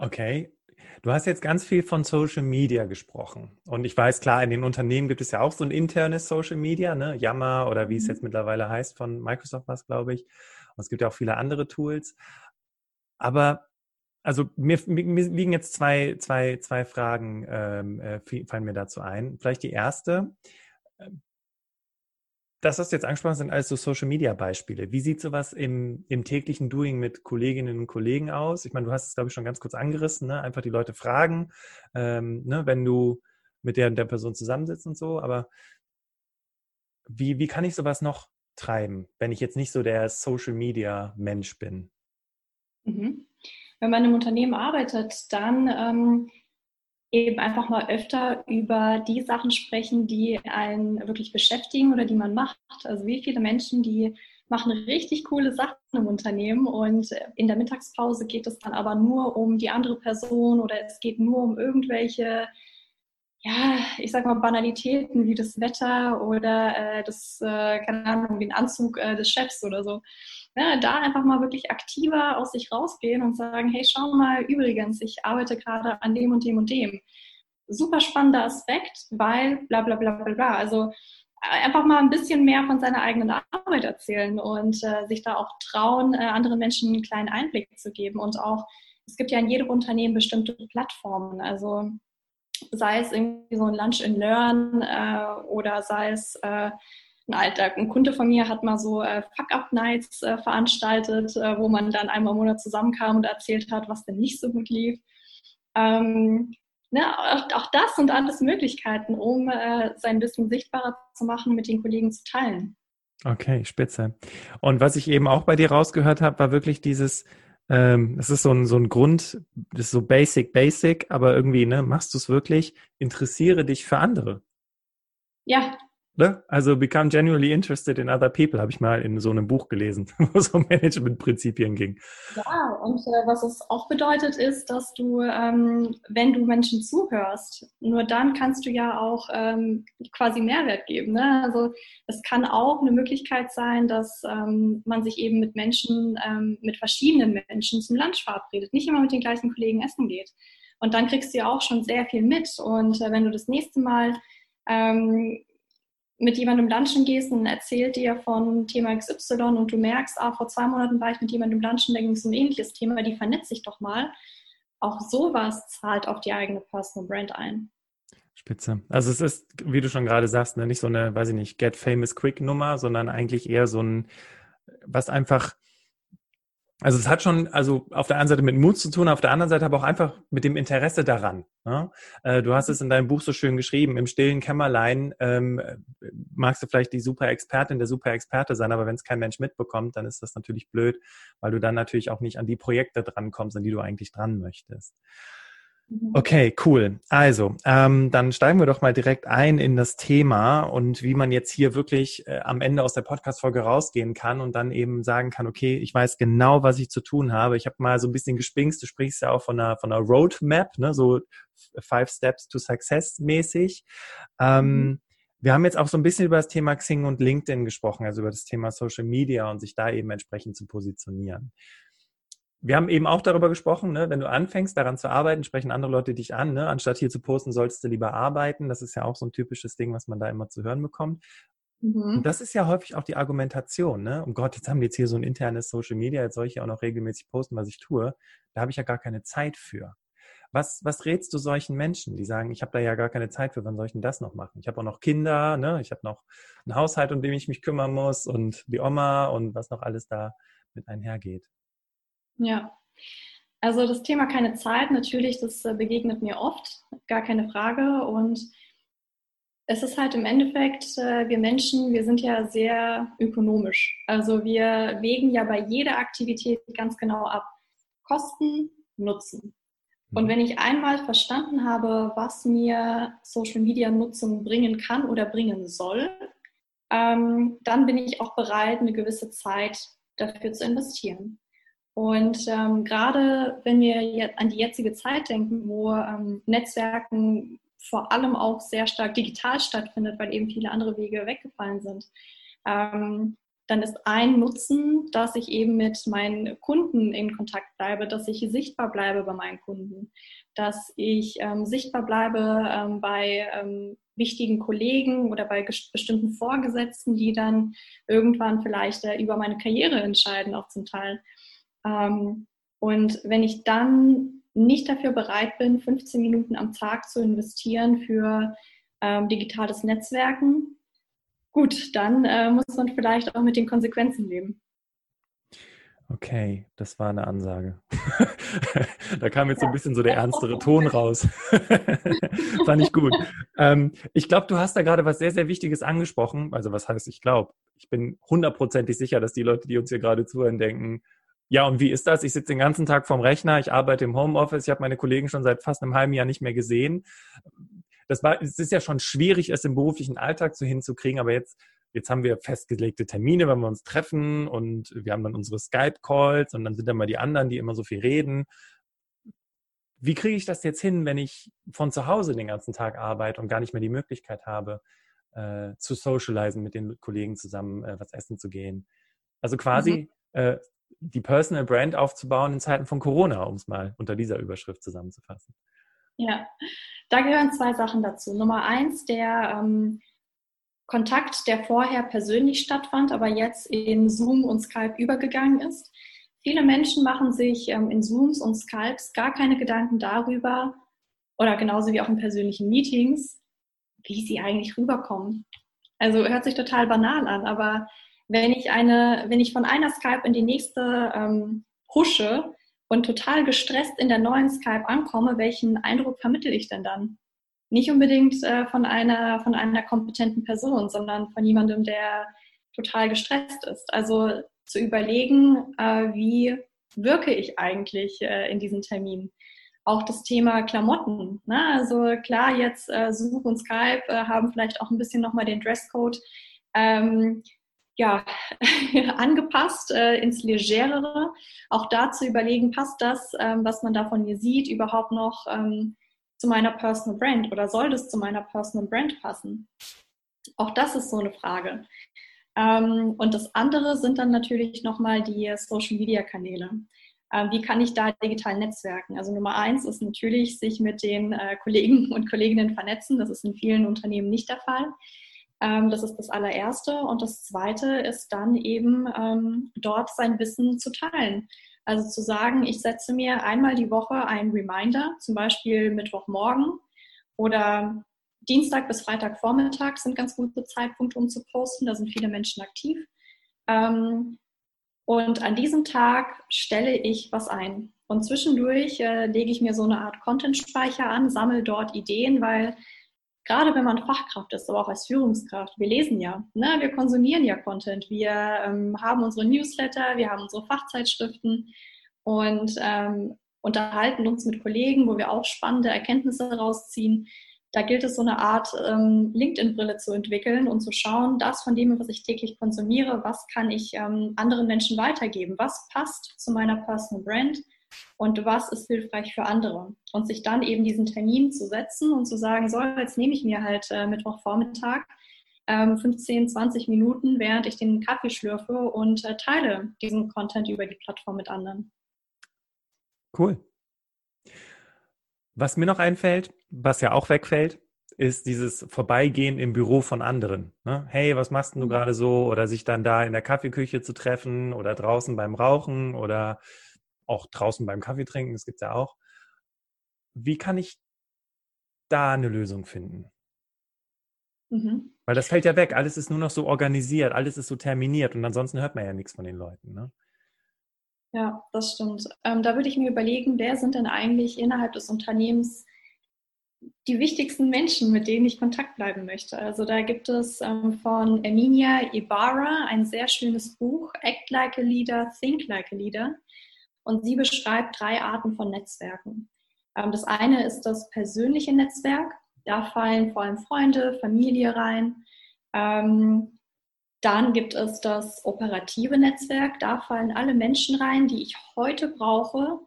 Okay. Du hast jetzt ganz viel von Social Media gesprochen. Und ich weiß, klar, in den Unternehmen gibt es ja auch so ein internes Social Media, ne? Yammer oder wie es mhm. jetzt mittlerweile heißt, von Microsoft was, glaube ich. Und es gibt ja auch viele andere Tools. Aber also mir, mir liegen jetzt zwei, zwei, zwei Fragen, ähm, äh, fallen mir dazu ein. Vielleicht die erste. Das, was du jetzt angesprochen hast, sind alles so Social-Media-Beispiele. Wie sieht sowas im, im täglichen Doing mit Kolleginnen und Kollegen aus? Ich meine, du hast es, glaube ich, schon ganz kurz angerissen. Ne? Einfach die Leute fragen, ähm, ne? wenn du mit der, der Person zusammensitzt und so. Aber wie, wie kann ich sowas noch treiben, wenn ich jetzt nicht so der Social-Media-Mensch bin? Mhm. Wenn man im Unternehmen arbeitet, dann ähm, eben einfach mal öfter über die Sachen sprechen, die einen wirklich beschäftigen oder die man macht. Also wie viele Menschen, die machen richtig coole Sachen im Unternehmen und in der Mittagspause geht es dann aber nur um die andere Person oder es geht nur um irgendwelche, ja, ich sag mal Banalitäten wie das Wetter oder äh, das, äh, keine Ahnung, den Anzug äh, des Chefs oder so ja, da einfach mal wirklich aktiver aus sich rausgehen und sagen, hey, schau mal, übrigens, ich arbeite gerade an dem und dem und dem. Super spannender Aspekt, weil bla bla bla bla bla. Also äh, einfach mal ein bisschen mehr von seiner eigenen Arbeit erzählen und äh, sich da auch trauen, äh, anderen Menschen einen kleinen Einblick zu geben. Und auch, es gibt ja in jedem Unternehmen bestimmte Plattformen. Also sei es irgendwie so ein Lunch and Learn äh, oder sei es äh, ein Kunde von mir hat mal so äh, Fuck-Up-Nights äh, veranstaltet, äh, wo man dann einmal im Monat zusammenkam und erzählt hat, was denn nicht so gut lief. Ähm, ne, auch, das sind alles Möglichkeiten, um äh, sein Wissen sichtbarer zu machen, mit den Kollegen zu teilen. Okay, spitze. Und was ich eben auch bei dir rausgehört habe, war wirklich dieses, ähm, das ist so ein, so ein Grund, das ist so basic, basic, aber irgendwie, ne, machst du es wirklich, interessiere dich für andere. Ja, Ne? Also become genuinely interested in other people, habe ich mal in so einem Buch gelesen, wo es um Managementprinzipien ging. Ja, und äh, was es auch bedeutet, ist, dass du, ähm, wenn du Menschen zuhörst, nur dann kannst du ja auch ähm, quasi Mehrwert geben. Ne? Also es kann auch eine Möglichkeit sein, dass ähm, man sich eben mit Menschen, ähm, mit verschiedenen Menschen zum Lunch verabredet, nicht immer mit den gleichen Kollegen essen geht. Und dann kriegst du ja auch schon sehr viel mit. Und äh, wenn du das nächste Mal ähm, mit jemandem lunchen gehst und erzählt dir von Thema XY und du merkst, ah, vor zwei Monaten war ich mit jemandem lunchen, da ging es um ein ähnliches Thema, die vernetzt sich doch mal. Auch sowas zahlt auf die eigene Personal Brand ein. Spitze. Also es ist, wie du schon gerade sagst, ne, nicht so eine, weiß ich nicht, Get Famous Quick Nummer, sondern eigentlich eher so ein, was einfach also es hat schon, also auf der einen Seite mit Mut zu tun, auf der anderen Seite aber auch einfach mit dem Interesse daran. Ne? Äh, du hast es in deinem Buch so schön geschrieben, im stillen Kämmerlein ähm, magst du vielleicht die super Expertin, der super Experte sein, aber wenn es kein Mensch mitbekommt, dann ist das natürlich blöd, weil du dann natürlich auch nicht an die Projekte drankommst, an die du eigentlich dran möchtest. Mhm. Okay, cool. Also, ähm, dann steigen wir doch mal direkt ein in das Thema und wie man jetzt hier wirklich äh, am Ende aus der Podcast-Folge rausgehen kann und dann eben sagen kann, okay, ich weiß genau, was ich zu tun habe. Ich habe mal so ein bisschen gespingst, du sprichst ja auch von einer, von einer Roadmap, ne, so Five Steps to Success mäßig. Ähm, mhm. Wir haben jetzt auch so ein bisschen über das Thema Xing und LinkedIn gesprochen, also über das Thema Social Media und sich da eben entsprechend zu positionieren wir haben eben auch darüber gesprochen, ne, wenn du anfängst, daran zu arbeiten, sprechen andere Leute dich an. Ne? Anstatt hier zu posten, solltest du lieber arbeiten. Das ist ja auch so ein typisches Ding, was man da immer zu hören bekommt. Mhm. Und das ist ja häufig auch die Argumentation. Ne? Um Gott, jetzt haben wir jetzt hier so ein internes Social Media, jetzt soll ich ja auch noch regelmäßig posten, was ich tue. Da habe ich ja gar keine Zeit für. Was, was rätst du solchen Menschen, die sagen, ich habe da ja gar keine Zeit für, wann soll ich denn das noch machen? Ich habe auch noch Kinder, ne? ich habe noch einen Haushalt, um den ich mich kümmern muss und die Oma und was noch alles da mit einhergeht. Ja, also das Thema keine Zeit, natürlich, das äh, begegnet mir oft, gar keine Frage. Und es ist halt im Endeffekt, äh, wir Menschen, wir sind ja sehr ökonomisch. Also wir wägen ja bei jeder Aktivität ganz genau ab. Kosten, Nutzen. Und mhm. wenn ich einmal verstanden habe, was mir Social Media Nutzung bringen kann oder bringen soll, ähm, dann bin ich auch bereit, eine gewisse Zeit dafür zu investieren. Und ähm, gerade wenn wir an die jetzige Zeit denken, wo ähm, Netzwerken vor allem auch sehr stark digital stattfindet, weil eben viele andere Wege weggefallen sind, ähm, dann ist ein Nutzen, dass ich eben mit meinen Kunden in Kontakt bleibe, dass ich sichtbar bleibe bei meinen Kunden, dass ich ähm, sichtbar bleibe ähm, bei ähm, wichtigen Kollegen oder bei bestimmten Vorgesetzten, die dann irgendwann vielleicht äh, über meine Karriere entscheiden, auch zum Teil. Ähm, und wenn ich dann nicht dafür bereit bin, 15 Minuten am Tag zu investieren für ähm, digitales Netzwerken, gut, dann äh, muss man vielleicht auch mit den Konsequenzen leben. Okay, das war eine Ansage. da kam jetzt so ein bisschen so der ernstere Ton raus. Fand ich gut. Ähm, ich glaube, du hast da gerade was sehr, sehr Wichtiges angesprochen. Also was heißt, ich glaube, ich bin hundertprozentig sicher, dass die Leute, die uns hier gerade zuhören, denken, ja, und wie ist das? Ich sitze den ganzen Tag vorm Rechner, ich arbeite im Homeoffice, ich habe meine Kollegen schon seit fast einem halben Jahr nicht mehr gesehen das war, es ist ja schon schwierig, es im beruflichen Alltag so hinzukriegen, aber jetzt, jetzt haben wir festgelegte Termine, wenn wir uns treffen und wir haben dann unsere Skype-Calls und dann sind da mal die anderen, die immer so viel reden. Wie kriege ich das jetzt hin, wenn ich von zu Hause den ganzen Tag arbeite und gar nicht mehr die Möglichkeit habe, äh, zu socialisen, mit den Kollegen zusammen äh, was essen zu gehen? Also quasi mhm. äh, die Personal Brand aufzubauen in Zeiten von Corona, um es mal unter dieser Überschrift zusammenzufassen. Ja, da gehören zwei Sachen dazu. Nummer eins, der ähm, Kontakt, der vorher persönlich stattfand, aber jetzt in Zoom und Skype übergegangen ist. Viele Menschen machen sich ähm, in Zooms und Skypes gar keine Gedanken darüber, oder genauso wie auch in persönlichen Meetings, wie sie eigentlich rüberkommen. Also hört sich total banal an, aber wenn ich eine, wenn ich von einer Skype in die nächste ähm, husche, und total gestresst in der neuen Skype ankomme, welchen Eindruck vermittel ich denn dann? Nicht unbedingt äh, von, einer, von einer kompetenten Person, sondern von jemandem, der total gestresst ist. Also zu überlegen, äh, wie wirke ich eigentlich äh, in diesem Termin? Auch das Thema Klamotten. Ne? Also klar, jetzt äh, Zoom und Skype äh, haben vielleicht auch ein bisschen nochmal den Dresscode ähm, ja, angepasst äh, ins Legerere. Auch da zu überlegen, passt das, ähm, was man da von mir sieht, überhaupt noch ähm, zu meiner Personal Brand oder soll das zu meiner Personal Brand passen? Auch das ist so eine Frage. Ähm, und das andere sind dann natürlich nochmal die Social Media Kanäle. Ähm, wie kann ich da digital netzwerken? Also Nummer eins ist natürlich, sich mit den äh, Kollegen und Kolleginnen vernetzen. Das ist in vielen Unternehmen nicht der Fall. Ähm, das ist das allererste. Und das zweite ist dann eben ähm, dort sein Wissen zu teilen. Also zu sagen, ich setze mir einmal die Woche einen Reminder, zum Beispiel Mittwochmorgen oder Dienstag bis Freitagvormittag sind ganz gute Zeitpunkte, um zu posten. Da sind viele Menschen aktiv. Ähm, und an diesem Tag stelle ich was ein. Und zwischendurch äh, lege ich mir so eine Art Content-Speicher an, sammle dort Ideen, weil gerade wenn man Fachkraft ist, aber auch als Führungskraft, wir lesen ja, ne? wir konsumieren ja Content, wir ähm, haben unsere Newsletter, wir haben unsere Fachzeitschriften und ähm, unterhalten uns mit Kollegen, wo wir auch spannende Erkenntnisse rausziehen. Da gilt es, so eine Art ähm, LinkedIn-Brille zu entwickeln und zu schauen, das von dem, was ich täglich konsumiere, was kann ich ähm, anderen Menschen weitergeben, was passt zu meiner Personal Brand, und was ist hilfreich für andere. Und sich dann eben diesen Termin zu setzen und zu sagen, so, jetzt nehme ich mir halt äh, Mittwochvormittag ähm, 15, 20 Minuten, während ich den Kaffee schlürfe und äh, teile diesen Content über die Plattform mit anderen. Cool. Was mir noch einfällt, was ja auch wegfällt, ist dieses Vorbeigehen im Büro von anderen. Ne? Hey, was machst du mhm. gerade so? Oder sich dann da in der Kaffeeküche zu treffen oder draußen beim Rauchen oder auch draußen beim Kaffee trinken, das gibt es ja auch. Wie kann ich da eine Lösung finden? Mhm. Weil das fällt ja weg. Alles ist nur noch so organisiert, alles ist so terminiert und ansonsten hört man ja nichts von den Leuten. Ne? Ja, das stimmt. Ähm, da würde ich mir überlegen, wer sind denn eigentlich innerhalb des Unternehmens die wichtigsten Menschen, mit denen ich Kontakt bleiben möchte. Also da gibt es ähm, von Emilia Ibarra ein sehr schönes Buch, Act Like a Leader, Think Like a Leader. Und sie beschreibt drei Arten von Netzwerken. Ähm, das eine ist das persönliche Netzwerk. Da fallen vor allem Freunde, Familie rein. Ähm, dann gibt es das operative Netzwerk. Da fallen alle Menschen rein, die ich heute brauche,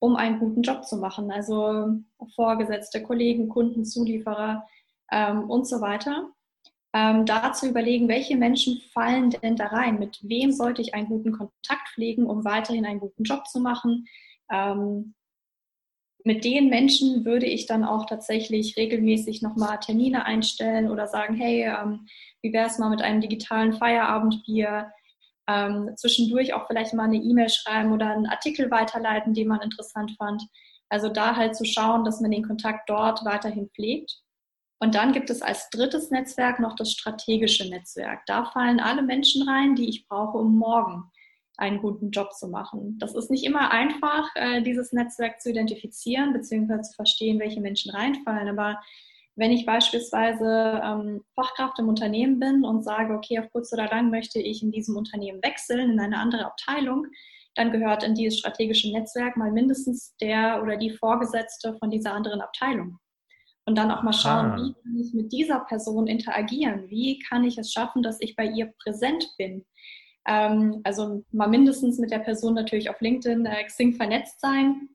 um einen guten Job zu machen. Also Vorgesetzte, Kollegen, Kunden, Zulieferer ähm, und so weiter. Ähm, da zu überlegen, welche Menschen fallen denn da rein? Mit wem sollte ich einen guten Kontakt pflegen, um weiterhin einen guten Job zu machen? Ähm, mit den Menschen würde ich dann auch tatsächlich regelmäßig nochmal Termine einstellen oder sagen, hey, ähm, wie wäre es mal mit einem digitalen Feierabendbier? Ähm, zwischendurch auch vielleicht mal eine E-Mail schreiben oder einen Artikel weiterleiten, den man interessant fand. Also da halt zu schauen, dass man den Kontakt dort weiterhin pflegt. Und dann gibt es als drittes Netzwerk noch das strategische Netzwerk. Da fallen alle Menschen rein, die ich brauche, um morgen einen guten Job zu machen. Das ist nicht immer einfach, äh, dieses Netzwerk zu identifizieren bzw. zu verstehen, welche Menschen reinfallen. Aber wenn ich beispielsweise ähm, Fachkraft im Unternehmen bin und sage, okay, auf kurz oder lang möchte ich in diesem Unternehmen wechseln, in eine andere Abteilung, dann gehört in dieses strategische Netzwerk mal mindestens der oder die Vorgesetzte von dieser anderen Abteilung. Und dann auch mal schauen, ah. wie kann ich mit dieser Person interagieren? Wie kann ich es schaffen, dass ich bei ihr präsent bin? Ähm, also mal mindestens mit der Person natürlich auf LinkedIn, äh, Xing vernetzt sein.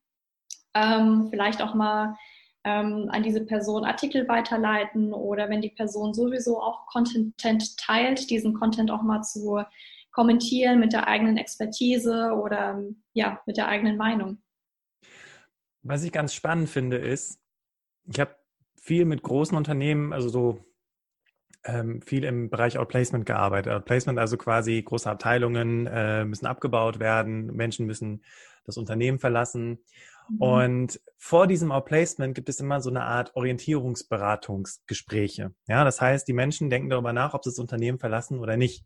Ähm, vielleicht auch mal ähm, an diese Person Artikel weiterleiten oder wenn die Person sowieso auch Content teilt, diesen Content auch mal zu kommentieren mit der eigenen Expertise oder ja, mit der eigenen Meinung. Was ich ganz spannend finde, ist, ich habe viel mit großen Unternehmen, also so ähm, viel im Bereich Outplacement gearbeitet. Outplacement also quasi große Abteilungen äh, müssen abgebaut werden, Menschen müssen das Unternehmen verlassen. Mhm. Und vor diesem Outplacement gibt es immer so eine Art Orientierungsberatungsgespräche. Ja, das heißt, die Menschen denken darüber nach, ob sie das Unternehmen verlassen oder nicht.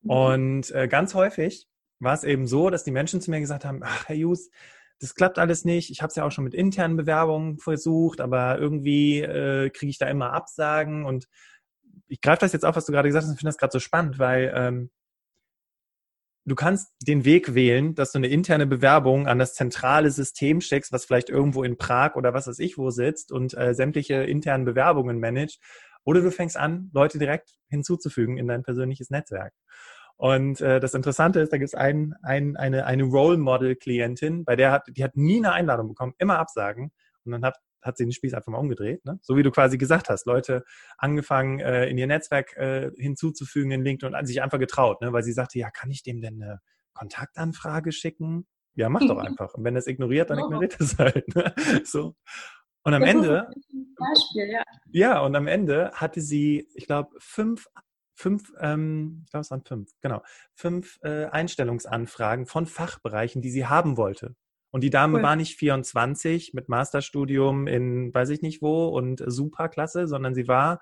Mhm. Und äh, ganz häufig war es eben so, dass die Menschen zu mir gesagt haben, ach, Herr Jus, das klappt alles nicht. Ich habe es ja auch schon mit internen Bewerbungen versucht, aber irgendwie äh, kriege ich da immer Absagen und ich greife das jetzt auf, was du gerade gesagt hast, und finde das gerade so spannend, weil ähm, du kannst den Weg wählen, dass du eine interne Bewerbung an das zentrale System steckst, was vielleicht irgendwo in Prag oder was weiß ich wo sitzt und äh, sämtliche internen Bewerbungen managt. Oder du fängst an, Leute direkt hinzuzufügen in dein persönliches Netzwerk. Und äh, das Interessante ist, da gibt es ein, ein, eine, eine Role Model-Klientin, bei der hat, die hat nie eine Einladung bekommen, immer Absagen. Und dann hat hat sie den Spieß einfach mal umgedreht. Ne? So wie du quasi gesagt hast, Leute angefangen, äh, in ihr Netzwerk äh, hinzuzufügen in LinkedIn und sich einfach getraut, ne? weil sie sagte, ja, kann ich dem denn eine Kontaktanfrage schicken? Ja, mach doch einfach. Und wenn er es ignoriert, dann ignoriert es halt. Ne? So. Und am Ende, Beispiel, ja. ja, und am Ende hatte sie, ich glaube, fünf fünf, ähm, ich glaube, es waren fünf, genau, fünf äh, Einstellungsanfragen von Fachbereichen, die sie haben wollte. Und die Dame cool. war nicht 24 mit Masterstudium in weiß ich nicht wo und Superklasse, sondern sie war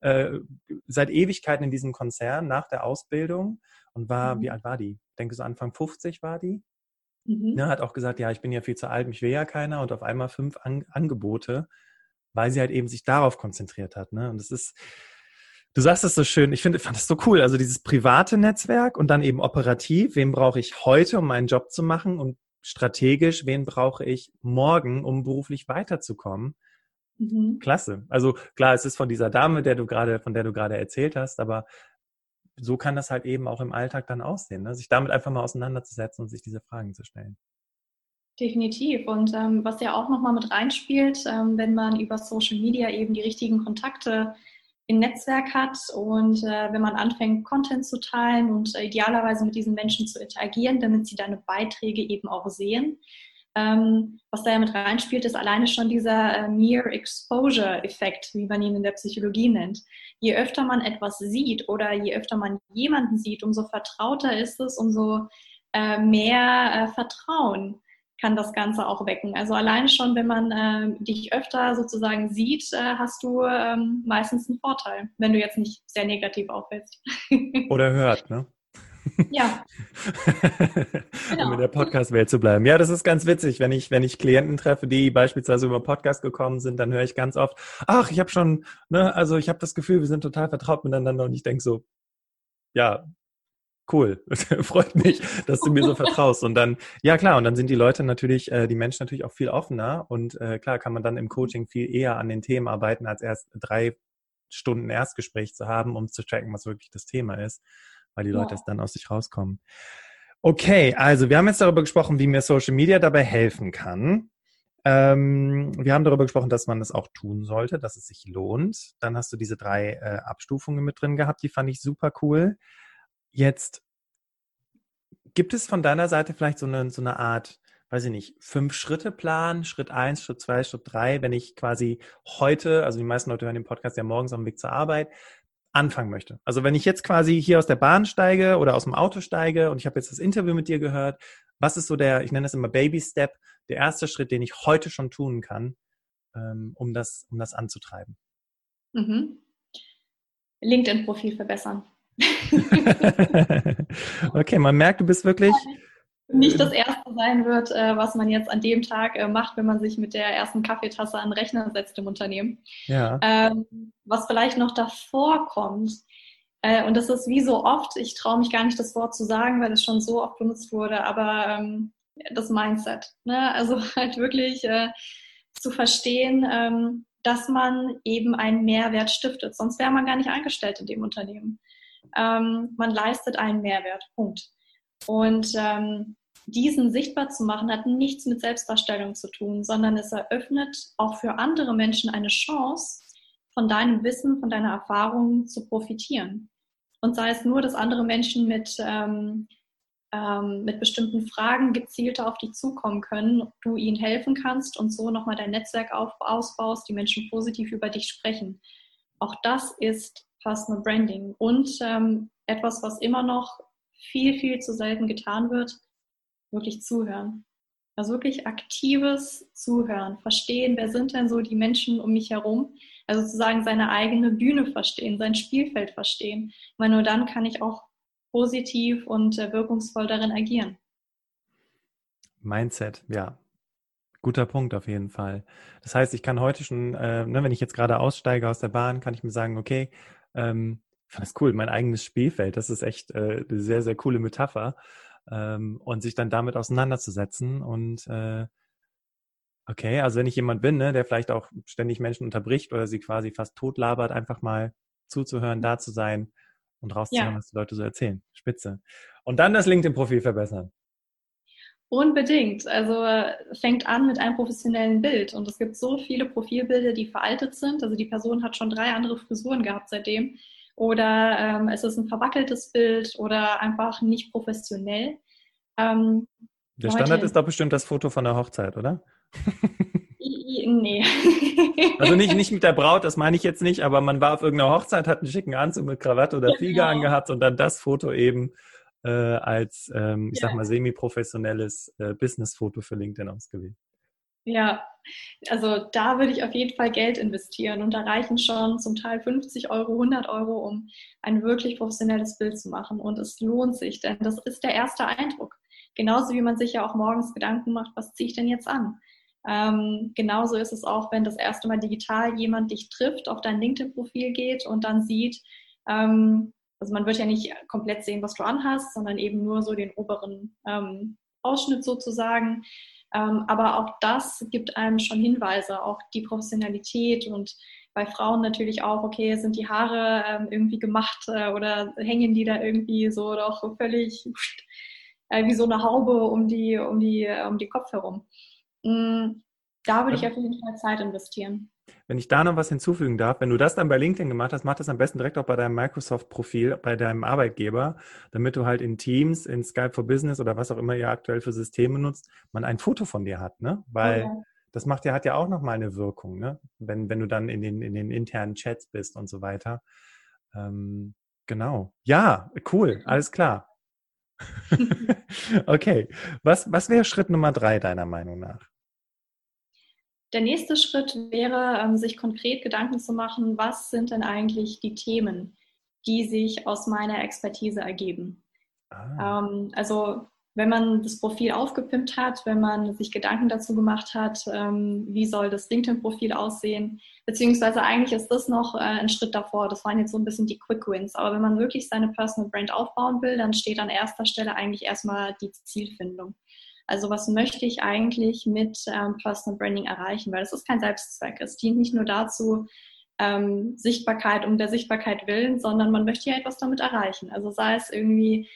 äh, seit Ewigkeiten in diesem Konzern nach der Ausbildung und war, mhm. wie alt war die? Ich denke, so Anfang 50 war die. Mhm. Ne, hat auch gesagt, ja, ich bin ja viel zu alt, mich will ja keiner und auf einmal fünf An Angebote, weil sie halt eben sich darauf konzentriert hat. Ne? Und das ist, Du sagst es so schön. Ich finde, fand das so cool. Also dieses private Netzwerk und dann eben operativ. Wen brauche ich heute, um meinen Job zu machen? Und strategisch, wen brauche ich morgen, um beruflich weiterzukommen. Mhm. Klasse. Also klar, es ist von dieser Dame, der du gerade, von der du gerade erzählt hast, aber so kann das halt eben auch im Alltag dann aussehen, ne? sich damit einfach mal auseinanderzusetzen und sich diese Fragen zu stellen. Definitiv. Und ähm, was ja auch nochmal mit reinspielt, ähm, wenn man über Social Media eben die richtigen Kontakte im Netzwerk hat und äh, wenn man anfängt, Content zu teilen und äh, idealerweise mit diesen Menschen zu interagieren, damit sie deine Beiträge eben auch sehen. Ähm, was da ja mit reinspielt, ist alleine schon dieser äh, Mere Exposure-Effekt, wie man ihn in der Psychologie nennt. Je öfter man etwas sieht oder je öfter man jemanden sieht, umso vertrauter ist es, umso äh, mehr äh, Vertrauen kann das Ganze auch wecken. Also alleine schon, wenn man äh, dich öfter sozusagen sieht, äh, hast du ähm, meistens einen Vorteil, wenn du jetzt nicht sehr negativ auffällst. Oder hört, ne? Ja. genau. um in der Podcast-Welt zu bleiben. Ja, das ist ganz witzig. Wenn ich, wenn ich Klienten treffe, die beispielsweise über Podcast gekommen sind, dann höre ich ganz oft, ach, ich habe schon, ne, also ich habe das Gefühl, wir sind total vertraut miteinander und ich denke so, ja, cool, freut mich, dass du mir so vertraust. Und dann, ja klar, und dann sind die Leute natürlich, äh, die Menschen natürlich auch viel offener und äh, klar kann man dann im Coaching viel eher an den Themen arbeiten, als erst drei Stunden Erstgespräch zu haben, um zu checken, was wirklich das Thema ist, weil die ja. Leute es dann aus sich rauskommen. Okay, also wir haben jetzt darüber gesprochen, wie mir Social Media dabei helfen kann. Ähm, wir haben darüber gesprochen, dass man es auch tun sollte, dass es sich lohnt. Dann hast du diese drei äh, Abstufungen mit drin gehabt, die fand ich super cool. Jetzt gibt es von deiner Seite vielleicht so eine, so eine Art, weiß ich nicht, Fünf-Schritte-Plan, Schritt eins, Schritt zwei, Schritt drei, wenn ich quasi heute, also die meisten Leute hören den Podcast ja morgens auf dem Weg zur Arbeit, anfangen möchte. Also wenn ich jetzt quasi hier aus der Bahn steige oder aus dem Auto steige und ich habe jetzt das Interview mit dir gehört, was ist so der, ich nenne das immer Baby Step, der erste Schritt, den ich heute schon tun kann, ähm, um das, um das anzutreiben? Mhm. LinkedIn-Profil verbessern. okay, man merkt, du bist wirklich nicht das erste sein wird, äh, was man jetzt an dem Tag äh, macht, wenn man sich mit der ersten Kaffeetasse an den Rechner setzt im Unternehmen. Ja. Ähm, was vielleicht noch davor kommt, äh, und das ist wie so oft, ich traue mich gar nicht das Wort zu sagen, weil es schon so oft benutzt wurde, aber ähm, das Mindset. Ne? Also halt wirklich zu verstehen, ähm, dass man eben einen Mehrwert stiftet. Sonst wäre man gar nicht angestellt in dem Unternehmen. Ähm, man leistet einen Mehrwert. Punkt. Und ähm, diesen sichtbar zu machen, hat nichts mit Selbstdarstellung zu tun, sondern es eröffnet auch für andere Menschen eine Chance, von deinem Wissen, von deiner Erfahrung zu profitieren. Und sei es nur, dass andere Menschen mit, ähm, ähm, mit bestimmten Fragen gezielter auf dich zukommen können, du ihnen helfen kannst und so nochmal dein Netzwerk auf, ausbaust, die Menschen positiv über dich sprechen. Auch das ist Personal Branding und ähm, etwas, was immer noch viel, viel zu selten getan wird, wirklich zuhören. Also wirklich aktives Zuhören, verstehen, wer sind denn so die Menschen um mich herum. Also sozusagen seine eigene Bühne verstehen, sein Spielfeld verstehen. Weil nur dann kann ich auch positiv und äh, wirkungsvoll darin agieren. Mindset, ja. Guter Punkt auf jeden Fall. Das heißt, ich kann heute schon, äh, ne, wenn ich jetzt gerade aussteige aus der Bahn, kann ich mir sagen, okay, ähm, fand das cool, mein eigenes Spielfeld. Das ist echt äh, eine sehr, sehr coole Metapher. Ähm, und sich dann damit auseinanderzusetzen und äh, okay, also wenn ich jemand bin, ne, der vielleicht auch ständig Menschen unterbricht oder sie quasi fast totlabert, einfach mal zuzuhören, da zu sein und rauszuhören, ja. was die Leute so erzählen. Spitze. Und dann das LinkedIn-Profil verbessern. Unbedingt. Also fängt an mit einem professionellen Bild. Und es gibt so viele Profilbilder, die veraltet sind. Also die Person hat schon drei andere Frisuren gehabt seitdem oder ähm, es ist ein verwackeltes Bild oder einfach nicht professionell. Ähm, der Standard ist doch bestimmt das Foto von der Hochzeit, oder? nee. also nicht, nicht mit der Braut, das meine ich jetzt nicht, aber man war auf irgendeiner Hochzeit, hat einen schicken Anzug mit Krawatte oder Flieger genau. angehabt und dann das Foto eben äh, als, ähm, ich ja. sag mal, semi-professionelles äh, Business-Foto für LinkedIn ausgewählt. Ja, also da würde ich auf jeden Fall Geld investieren und da reichen schon zum Teil 50 Euro, 100 Euro, um ein wirklich professionelles Bild zu machen. Und es lohnt sich, denn das ist der erste Eindruck. Genauso wie man sich ja auch morgens Gedanken macht, was ziehe ich denn jetzt an? Ähm, genauso ist es auch, wenn das erste Mal digital jemand dich trifft, auf dein LinkedIn-Profil geht und dann sieht, ähm, also man wird ja nicht komplett sehen, was du anhast, sondern eben nur so den oberen ähm, Ausschnitt sozusagen. Ähm, aber auch das gibt einem schon Hinweise, auch die Professionalität und bei Frauen natürlich auch, okay, sind die Haare ähm, irgendwie gemacht äh, oder hängen die da irgendwie so doch völlig äh, wie so eine Haube um die, um die, um die Kopf herum. Mm, da würde ich auf jeden Fall Zeit investieren. Wenn ich da noch was hinzufügen darf, wenn du das dann bei LinkedIn gemacht hast, mach das am besten direkt auch bei deinem Microsoft-Profil, bei deinem Arbeitgeber, damit du halt in Teams, in Skype for Business oder was auch immer ihr aktuell für Systeme nutzt, man ein Foto von dir hat, ne? Weil okay. das macht ja, hat ja auch nochmal eine Wirkung, ne? Wenn, wenn du dann in den, in den internen Chats bist und so weiter. Ähm, genau. Ja, cool, alles klar. okay. Was, was wäre Schritt Nummer drei deiner Meinung nach? Der nächste Schritt wäre, ähm, sich konkret Gedanken zu machen, was sind denn eigentlich die Themen, die sich aus meiner Expertise ergeben. Ah. Ähm, also wenn man das Profil aufgepimpt hat, wenn man sich Gedanken dazu gemacht hat, ähm, wie soll das LinkedIn-Profil aussehen, beziehungsweise eigentlich ist das noch äh, ein Schritt davor. Das waren jetzt so ein bisschen die Quick Wins. Aber wenn man wirklich seine Personal Brand aufbauen will, dann steht an erster Stelle eigentlich erstmal die Zielfindung. Also was möchte ich eigentlich mit ähm, Personal Branding erreichen? Weil es ist kein Selbstzweck. Es dient nicht nur dazu, ähm, Sichtbarkeit um der Sichtbarkeit willen, sondern man möchte ja etwas damit erreichen. Also sei es irgendwie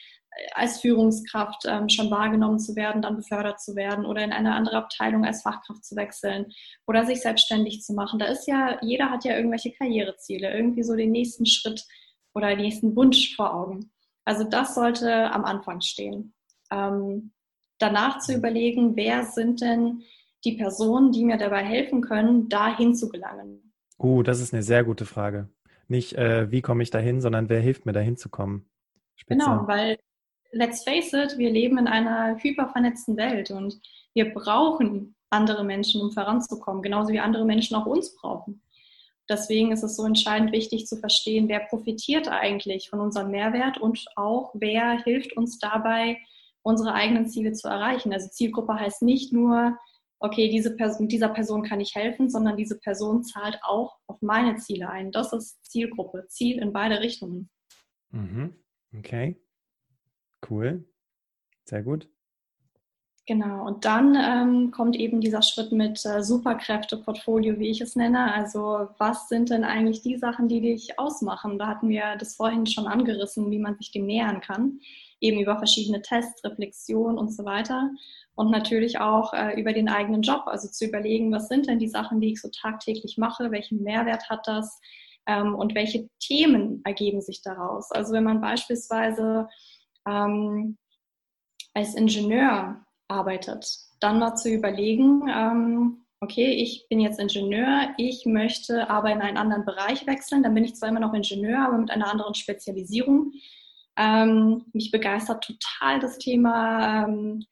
als Führungskraft ähm, schon wahrgenommen zu werden, dann befördert zu werden oder in eine andere Abteilung als Fachkraft zu wechseln oder sich selbstständig zu machen. Da ist ja, jeder hat ja irgendwelche Karriereziele, irgendwie so den nächsten Schritt oder den nächsten Wunsch vor Augen. Also das sollte am Anfang stehen. Ähm, danach zu überlegen, wer sind denn die Personen, die mir dabei helfen können, dahin zu gelangen. Uh, das ist eine sehr gute Frage. Nicht, äh, wie komme ich dahin, sondern wer hilft mir dahin zu kommen. Spitze. Genau, weil let's face it, wir leben in einer hypervernetzten Welt und wir brauchen andere Menschen, um voranzukommen, genauso wie andere Menschen auch uns brauchen. Deswegen ist es so entscheidend wichtig zu verstehen, wer profitiert eigentlich von unserem Mehrwert und auch wer hilft uns dabei, unsere eigenen Ziele zu erreichen. Also Zielgruppe heißt nicht nur, okay, diese Person, dieser Person kann ich helfen, sondern diese Person zahlt auch auf meine Ziele ein. Das ist Zielgruppe, Ziel in beide Richtungen. Mhm. Okay. Cool. Sehr gut. Genau, und dann ähm, kommt eben dieser Schritt mit äh, Superkräfte-Portfolio, wie ich es nenne. Also was sind denn eigentlich die Sachen, die dich ausmachen? Da hatten wir das vorhin schon angerissen, wie man sich dem nähern kann, eben über verschiedene Tests, Reflexion und so weiter. Und natürlich auch äh, über den eigenen Job, also zu überlegen, was sind denn die Sachen, die ich so tagtäglich mache, welchen Mehrwert hat das ähm, und welche Themen ergeben sich daraus. Also wenn man beispielsweise ähm, als Ingenieur arbeitet, dann mal zu überlegen, ähm, okay, ich bin jetzt Ingenieur, ich möchte aber in einen anderen Bereich wechseln, dann bin ich zwar immer noch Ingenieur, aber mit einer anderen Spezialisierung. Ähm, mich begeistert total das Thema ähm,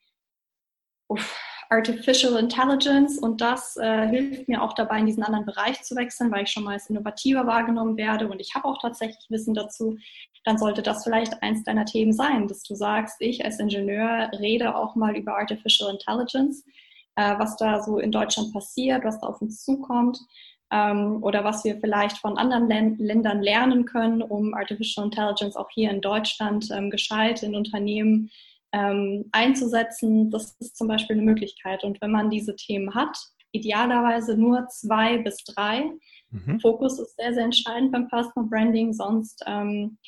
uff, Artificial Intelligence und das äh, hilft mir auch dabei, in diesen anderen Bereich zu wechseln, weil ich schon mal als innovativer wahrgenommen werde und ich habe auch tatsächlich Wissen dazu. Dann sollte das vielleicht eins deiner Themen sein, dass du sagst, ich als Ingenieur rede auch mal über Artificial Intelligence, äh, was da so in Deutschland passiert, was da auf uns zukommt ähm, oder was wir vielleicht von anderen Ländern lernen können, um Artificial Intelligence auch hier in Deutschland ähm, gescheit in Unternehmen ähm, einzusetzen, das ist zum Beispiel eine Möglichkeit. Und wenn man diese Themen hat, idealerweise nur zwei bis drei. Mhm. Fokus ist sehr, sehr entscheidend beim Personal Branding, sonst ähm,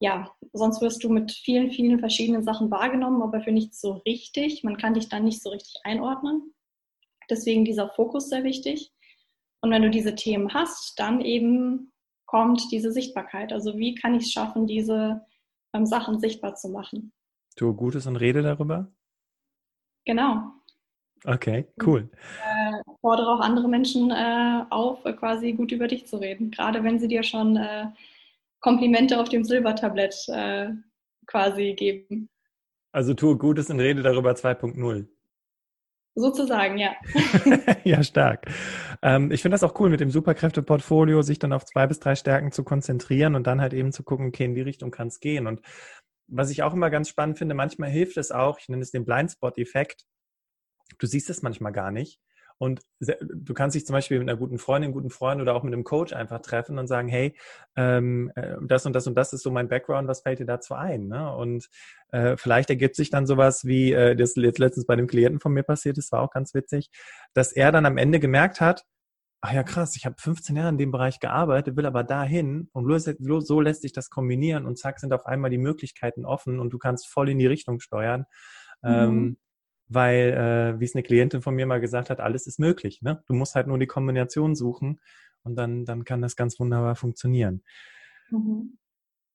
ja, sonst wirst du mit vielen, vielen verschiedenen Sachen wahrgenommen, aber für nichts so richtig. Man kann dich dann nicht so richtig einordnen. Deswegen dieser Fokus sehr wichtig. Und wenn du diese Themen hast, dann eben kommt diese Sichtbarkeit. Also wie kann ich es schaffen, diese ähm, Sachen sichtbar zu machen? Tu Gutes und rede darüber? Genau. Okay, cool. Ich äh, fordere auch andere Menschen äh, auf, quasi gut über dich zu reden, gerade wenn sie dir schon äh, Komplimente auf dem Silbertablett äh, quasi geben. Also tue Gutes und rede darüber 2.0. Sozusagen, ja. ja, stark. Ähm, ich finde das auch cool mit dem Superkräfte-Portfolio, sich dann auf zwei bis drei Stärken zu konzentrieren und dann halt eben zu gucken, okay, in die Richtung kann es gehen. Und was ich auch immer ganz spannend finde, manchmal hilft es auch, ich nenne es den Blindspot-Effekt. Du siehst es manchmal gar nicht. Und du kannst dich zum Beispiel mit einer guten Freundin, guten Freund oder auch mit einem Coach einfach treffen und sagen, hey, ähm, äh, das und das und das ist so mein Background, was fällt dir dazu ein? Ne? Und äh, vielleicht ergibt sich dann sowas, wie äh, das jetzt letztens bei dem Klienten von mir passiert ist, war auch ganz witzig, dass er dann am Ende gemerkt hat, ach ja krass, ich habe 15 Jahre in dem Bereich gearbeitet, will aber dahin und so lässt sich das kombinieren und zack sind auf einmal die Möglichkeiten offen und du kannst voll in die Richtung steuern. Mhm. Ähm, weil, äh, wie es eine Klientin von mir mal gesagt hat, alles ist möglich. Ne? Du musst halt nur die Kombination suchen und dann, dann kann das ganz wunderbar funktionieren. Mhm.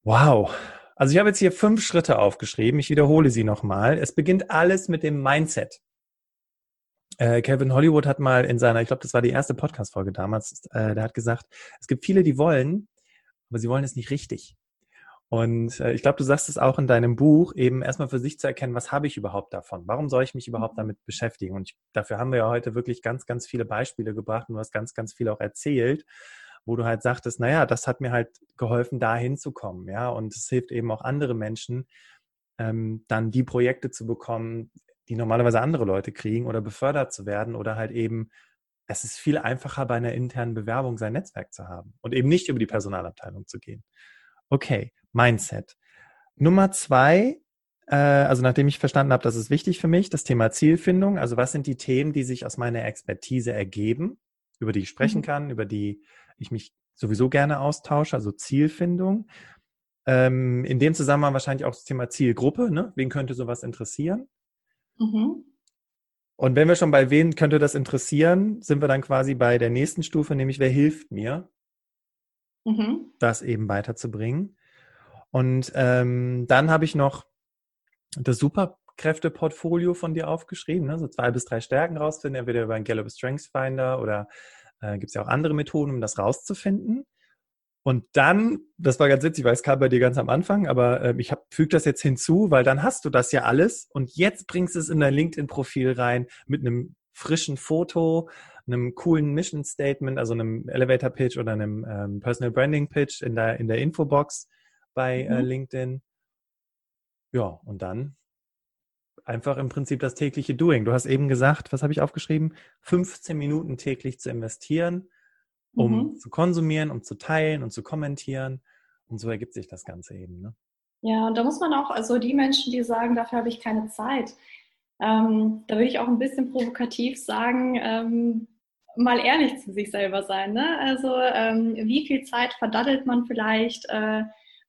Wow. Also ich habe jetzt hier fünf Schritte aufgeschrieben. Ich wiederhole sie nochmal. Es beginnt alles mit dem Mindset. Äh, Kevin Hollywood hat mal in seiner, ich glaube, das war die erste Podcast-Folge damals, äh, der hat gesagt, es gibt viele, die wollen, aber sie wollen es nicht richtig. Und äh, ich glaube, du sagst es auch in deinem Buch, eben erstmal für sich zu erkennen, was habe ich überhaupt davon? Warum soll ich mich überhaupt damit beschäftigen? Und ich, dafür haben wir ja heute wirklich ganz, ganz viele Beispiele gebracht und du hast ganz, ganz viel auch erzählt, wo du halt sagtest, naja, das hat mir halt geholfen, da hinzukommen, ja. Und es hilft eben auch andere Menschen, ähm, dann die Projekte zu bekommen, die normalerweise andere Leute kriegen oder befördert zu werden oder halt eben, es ist viel einfacher bei einer internen Bewerbung sein Netzwerk zu haben und eben nicht über die Personalabteilung zu gehen. Okay, Mindset. Nummer zwei, äh, also nachdem ich verstanden habe, das ist wichtig für mich, das Thema Zielfindung. Also was sind die Themen, die sich aus meiner Expertise ergeben, über die ich sprechen mhm. kann, über die ich mich sowieso gerne austausche, also Zielfindung. ähm, in dem Zusammenhang wahrscheinlich auch das Thema Zielgruppe. Ne? Wen könnte sowas interessieren? Mhm. Und wenn wir schon bei wen könnte das interessieren, sind wir dann quasi bei der nächsten Stufe, nämlich wer hilft mir, mhm. das eben weiterzubringen. Und ähm, dann habe ich noch das Superkräfte-Portfolio von dir aufgeschrieben, ne? so zwei bis drei Stärken rausfinden, entweder über einen Gallup Strengths Finder oder äh, gibt es ja auch andere Methoden, um das rauszufinden. Und dann, das war ganz witzig, weil es kam bei dir ganz am Anfang, aber äh, ich füge das jetzt hinzu, weil dann hast du das ja alles und jetzt bringst du es in dein LinkedIn-Profil rein mit einem frischen Foto, einem coolen Mission Statement, also einem Elevator Pitch oder einem ähm, Personal Branding Pitch in der, in der Infobox bei äh, mhm. äh, LinkedIn. Ja, und dann einfach im Prinzip das tägliche Doing. Du hast eben gesagt, was habe ich aufgeschrieben? 15 Minuten täglich zu investieren um mhm. zu konsumieren, um zu teilen und zu kommentieren. Und so ergibt sich das Ganze eben. Ne? Ja, und da muss man auch, also die Menschen, die sagen, dafür habe ich keine Zeit, ähm, da würde ich auch ein bisschen provokativ sagen, ähm, mal ehrlich zu sich selber sein. Ne? Also ähm, wie viel Zeit verdaddelt man vielleicht äh,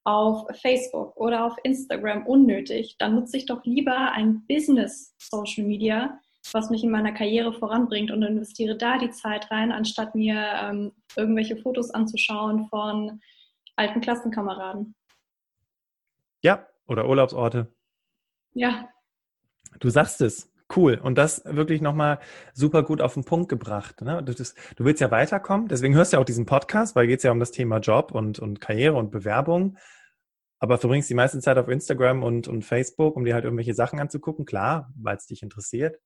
auf Facebook oder auf Instagram unnötig? Dann nutze ich doch lieber ein Business Social Media, was mich in meiner Karriere voranbringt und investiere da die Zeit rein, anstatt mir ähm, irgendwelche Fotos anzuschauen von alten Klassenkameraden. Ja, oder Urlaubsorte. Ja. Du sagst es. Cool. Und das wirklich nochmal super gut auf den Punkt gebracht. Ne? Du, das, du willst ja weiterkommen, deswegen hörst du ja auch diesen Podcast, weil geht es ja um das Thema Job und, und Karriere und Bewerbung. Aber verbringst die meiste Zeit auf Instagram und, und Facebook, um dir halt irgendwelche Sachen anzugucken. Klar, weil es dich interessiert.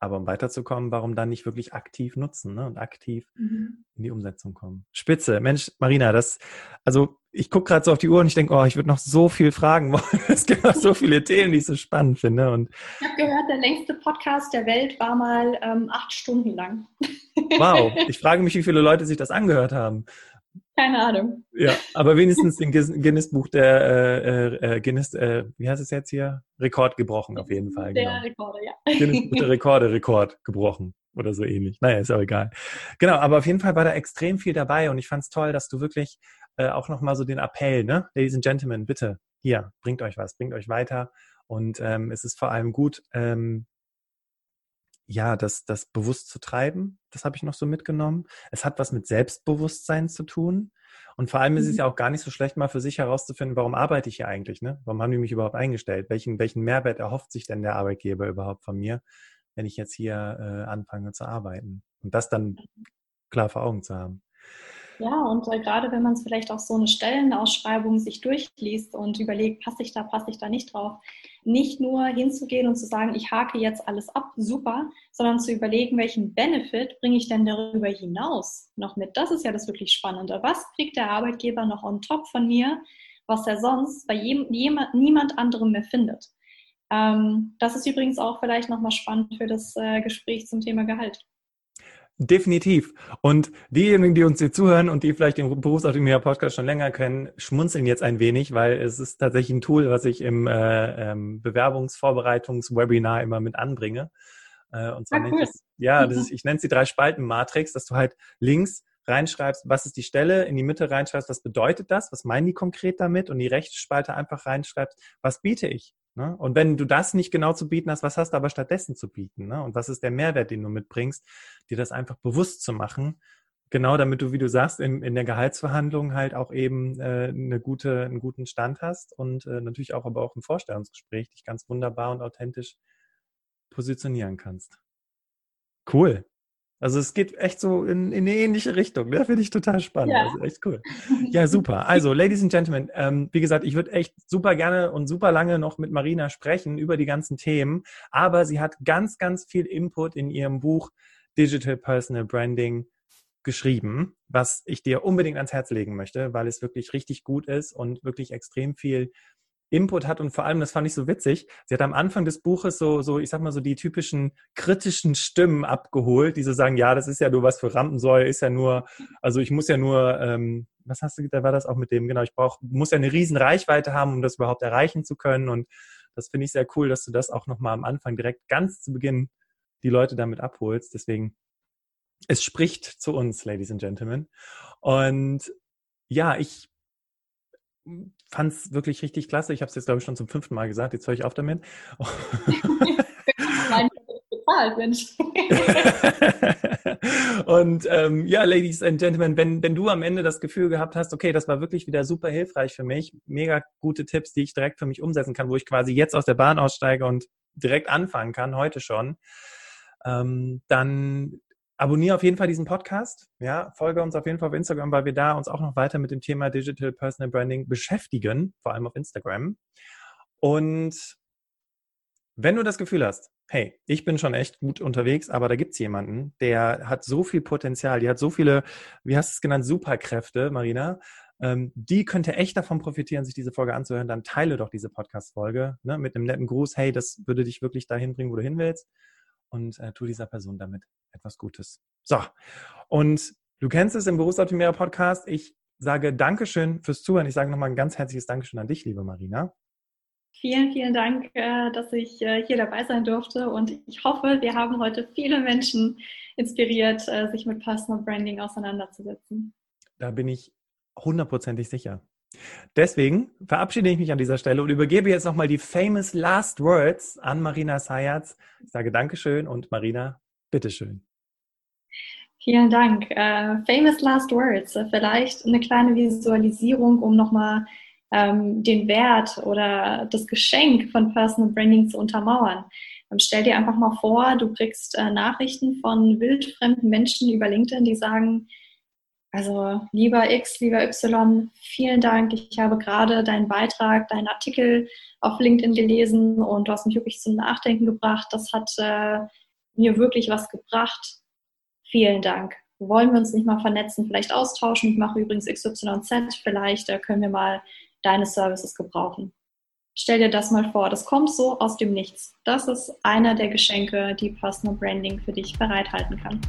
Aber um weiterzukommen, warum dann nicht wirklich aktiv nutzen ne? und aktiv mhm. in die Umsetzung kommen? Spitze. Mensch, Marina, das, also ich gucke gerade so auf die Uhr und ich denke, oh, ich würde noch so viel fragen wollen. Es gibt noch so viele Themen, die ich so spannend finde. Und ich habe gehört, der längste Podcast der Welt war mal ähm, acht Stunden lang. Wow, ich frage mich, wie viele Leute sich das angehört haben. Keine Ahnung. Ja, aber wenigstens den Guinness-Buch der äh, äh, Guinness, äh, wie heißt es jetzt hier? Rekord gebrochen auf jeden Fall. Der genau. Rekorde, ja. Guinness-Buch der Rekorde, Rekord gebrochen oder so ähnlich. Naja, ist auch egal. Genau, aber auf jeden Fall war da extrem viel dabei und ich fand es toll, dass du wirklich äh, auch nochmal so den Appell, ne? Ladies and Gentlemen, bitte, hier, bringt euch was, bringt euch weiter. Und ähm, es ist vor allem gut, ähm, ja, das, das bewusst zu treiben, das habe ich noch so mitgenommen. Es hat was mit Selbstbewusstsein zu tun. Und vor allem ist es mhm. ja auch gar nicht so schlecht, mal für sich herauszufinden, warum arbeite ich hier eigentlich, ne? Warum haben die mich überhaupt eingestellt? Welchen, welchen Mehrwert erhofft sich denn der Arbeitgeber überhaupt von mir, wenn ich jetzt hier äh, anfange zu arbeiten? Und das dann klar vor Augen zu haben. Ja, und äh, gerade wenn man es vielleicht auch so eine Stellenausschreibung sich durchliest und überlegt, passe ich da, passe ich da nicht drauf, nicht nur hinzugehen und zu sagen, ich hake jetzt alles ab, super, sondern zu überlegen, welchen Benefit bringe ich denn darüber hinaus noch mit. Das ist ja das wirklich Spannende. Was kriegt der Arbeitgeber noch on top von mir, was er sonst bei jedem, jemand, niemand anderem mehr findet? Ähm, das ist übrigens auch vielleicht nochmal spannend für das äh, Gespräch zum Thema Gehalt. Definitiv. Und diejenigen, die uns hier zuhören und die vielleicht den Berufsoptimierer Podcast schon länger kennen, schmunzeln jetzt ein wenig, weil es ist tatsächlich ein Tool, was ich im äh, ähm, Bewerbungsvorbereitungswebinar immer mit anbringe. Äh, und zwar ah, cool. das, ja, das ist, ich nenne es die drei Spalten Matrix, dass du halt links reinschreibst, was ist die Stelle, in die Mitte reinschreibst, was bedeutet das, was meinen die konkret damit und die rechte Spalte einfach reinschreibst, was biete ich. Ne? Und wenn du das nicht genau zu bieten hast, was hast du aber stattdessen zu bieten? Ne? Und was ist der Mehrwert, den du mitbringst, dir das einfach bewusst zu machen? Genau, damit du, wie du sagst, in, in der Gehaltsverhandlung halt auch eben äh, eine gute, einen guten Stand hast und äh, natürlich auch aber auch im Vorstellungsgespräch dich ganz wunderbar und authentisch positionieren kannst. Cool. Also es geht echt so in, in eine ähnliche Richtung. Ne? Finde ich total spannend. Ja. Also echt cool. Ja, super. Also, Ladies and Gentlemen, ähm, wie gesagt, ich würde echt super gerne und super lange noch mit Marina sprechen über die ganzen Themen, aber sie hat ganz, ganz viel Input in ihrem Buch Digital Personal Branding geschrieben, was ich dir unbedingt ans Herz legen möchte, weil es wirklich richtig gut ist und wirklich extrem viel Input hat und vor allem, das fand ich so witzig, sie hat am Anfang des Buches so, so, ich sag mal so die typischen kritischen Stimmen abgeholt, die so sagen, ja, das ist ja nur was für Rampensäue, ist ja nur, also ich muss ja nur, ähm, was hast du, da war das auch mit dem, genau, ich brauche, muss ja eine riesen Reichweite haben, um das überhaupt erreichen zu können. Und das finde ich sehr cool, dass du das auch nochmal am Anfang direkt ganz zu Beginn die Leute damit abholst, deswegen es spricht zu uns, Ladies and Gentlemen. Und ja, ich fand es wirklich richtig klasse. Ich habe es jetzt, glaube ich, schon zum fünften Mal gesagt. Jetzt höre ich auf damit. und ähm, ja, Ladies and Gentlemen, wenn, wenn du am Ende das Gefühl gehabt hast, okay, das war wirklich wieder super hilfreich für mich, mega gute Tipps, die ich direkt für mich umsetzen kann, wo ich quasi jetzt aus der Bahn aussteige und direkt anfangen kann, heute schon, ähm, dann abonniere auf jeden Fall diesen Podcast. Ja, folge uns auf jeden Fall auf Instagram, weil wir da uns auch noch weiter mit dem Thema Digital Personal Branding beschäftigen, vor allem auf Instagram. Und wenn du das Gefühl hast, hey, ich bin schon echt gut unterwegs, aber da gibt's jemanden, der hat so viel Potenzial, die hat so viele, wie hast du es genannt, Superkräfte, Marina, ähm, die könnte echt davon profitieren, sich diese Folge anzuhören, dann teile doch diese Podcast-Folge ne, mit einem netten Gruß, hey, das würde dich wirklich dahin bringen, wo du hin willst und äh, tu dieser Person damit etwas Gutes. So, und du kennst es im Berufsoptimierer Podcast, ich sage Dankeschön fürs Zuhören. Ich sage nochmal ein ganz herzliches Dankeschön an dich, liebe Marina. Vielen, vielen Dank, äh, dass ich äh, hier dabei sein durfte und ich hoffe, wir haben heute viele Menschen inspiriert, äh, sich mit Personal Branding auseinanderzusetzen. Da bin ich hundertprozentig sicher. Deswegen verabschiede ich mich an dieser Stelle und übergebe jetzt nochmal die famous last words an Marina Sayatz. Ich sage Dankeschön und Marina, bitteschön. Vielen Dank. Uh, famous last words. Vielleicht eine kleine Visualisierung, um nochmal ähm, den Wert oder das Geschenk von Personal Branding zu untermauern. Ähm, stell dir einfach mal vor, du kriegst äh, Nachrichten von wildfremden Menschen über LinkedIn, die sagen, also lieber X, lieber Y, vielen Dank. Ich habe gerade deinen Beitrag, deinen Artikel auf LinkedIn gelesen und du hast mich wirklich zum Nachdenken gebracht. Das hat äh, mir wirklich was gebracht. Vielen Dank. Wollen wir uns nicht mal vernetzen, vielleicht austauschen? Ich mache übrigens XYZ. Vielleicht äh, können wir mal deine Services gebrauchen. Stell dir das mal vor, das kommt so aus dem Nichts. Das ist einer der Geschenke, die Personal Branding für dich bereithalten kann.